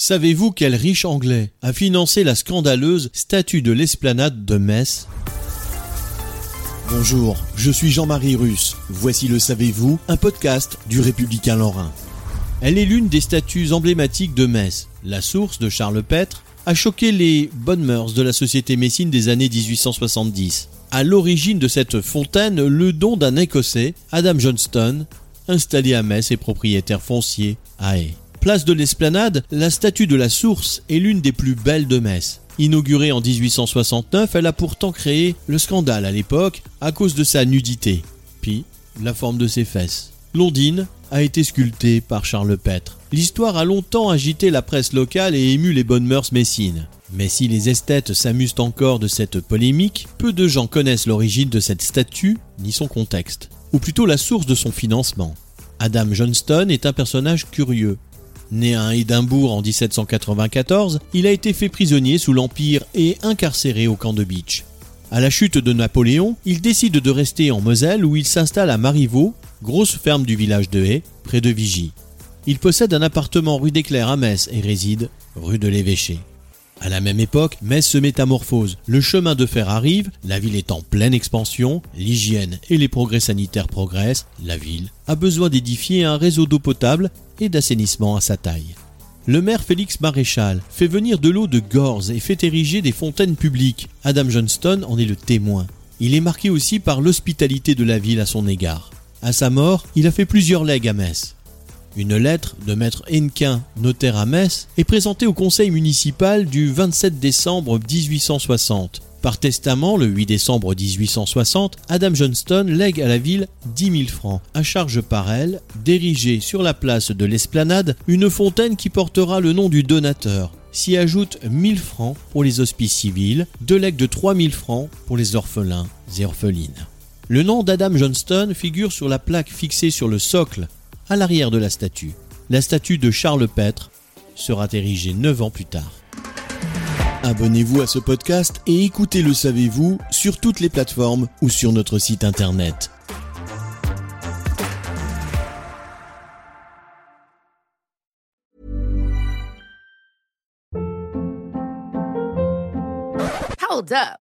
Savez-vous quel riche Anglais a financé la scandaleuse statue de l'esplanade de Metz? Bonjour, je suis Jean-Marie Russe. Voici le Savez-vous, un podcast du Républicain Lorrain. Elle est l'une des statues emblématiques de Metz. La source de Charles Petre a choqué les bonnes mœurs de la société messine des années 1870. À l'origine de cette fontaine, le don d'un Écossais, Adam Johnston, installé à Metz et propriétaire foncier à Haye. Place de l'Esplanade, la statue de la source est l'une des plus belles de Metz. Inaugurée en 1869, elle a pourtant créé le scandale à l'époque à cause de sa nudité, puis la forme de ses fesses. Londine a été sculptée par Charles Petre. L'histoire a longtemps agité la presse locale et ému les bonnes mœurs messines. Mais si les esthètes s'amusent encore de cette polémique, peu de gens connaissent l'origine de cette statue ni son contexte, ou plutôt la source de son financement. Adam Johnston est un personnage curieux. Né à Édimbourg en 1794, il a été fait prisonnier sous l'Empire et incarcéré au camp de Beach. À la chute de Napoléon, il décide de rester en Moselle où il s'installe à Marivaux, grosse ferme du village de Haye, près de Vigy. Il possède un appartement rue des à Metz et réside rue de l'Évêché. À la même époque, Metz se métamorphose. Le chemin de fer arrive, la ville est en pleine expansion, l'hygiène et les progrès sanitaires progressent, la ville a besoin d'édifier un réseau d'eau potable et d'assainissement à sa taille. Le maire Félix Maréchal fait venir de l'eau de Gorze et fait ériger des fontaines publiques. Adam Johnston en est le témoin. Il est marqué aussi par l'hospitalité de la ville à son égard. À sa mort, il a fait plusieurs legs à Metz. Une lettre de maître Hennequin, notaire à Metz, est présentée au conseil municipal du 27 décembre 1860. Par testament, le 8 décembre 1860, Adam Johnston lègue à la ville 10 000 francs, à charge par elle, d'ériger sur la place de l'esplanade une fontaine qui portera le nom du donateur. S'y ajoute 1000 francs pour les hospices civils, deux legs de 3000 francs pour les orphelins et orphelines. Le nom d'Adam Johnston figure sur la plaque fixée sur le socle à l'arrière de la statue. La statue de Charles Petre sera érigée 9 ans plus tard. Abonnez-vous à ce podcast et écoutez Le Savez-vous sur toutes les plateformes ou sur notre site internet. Hold up.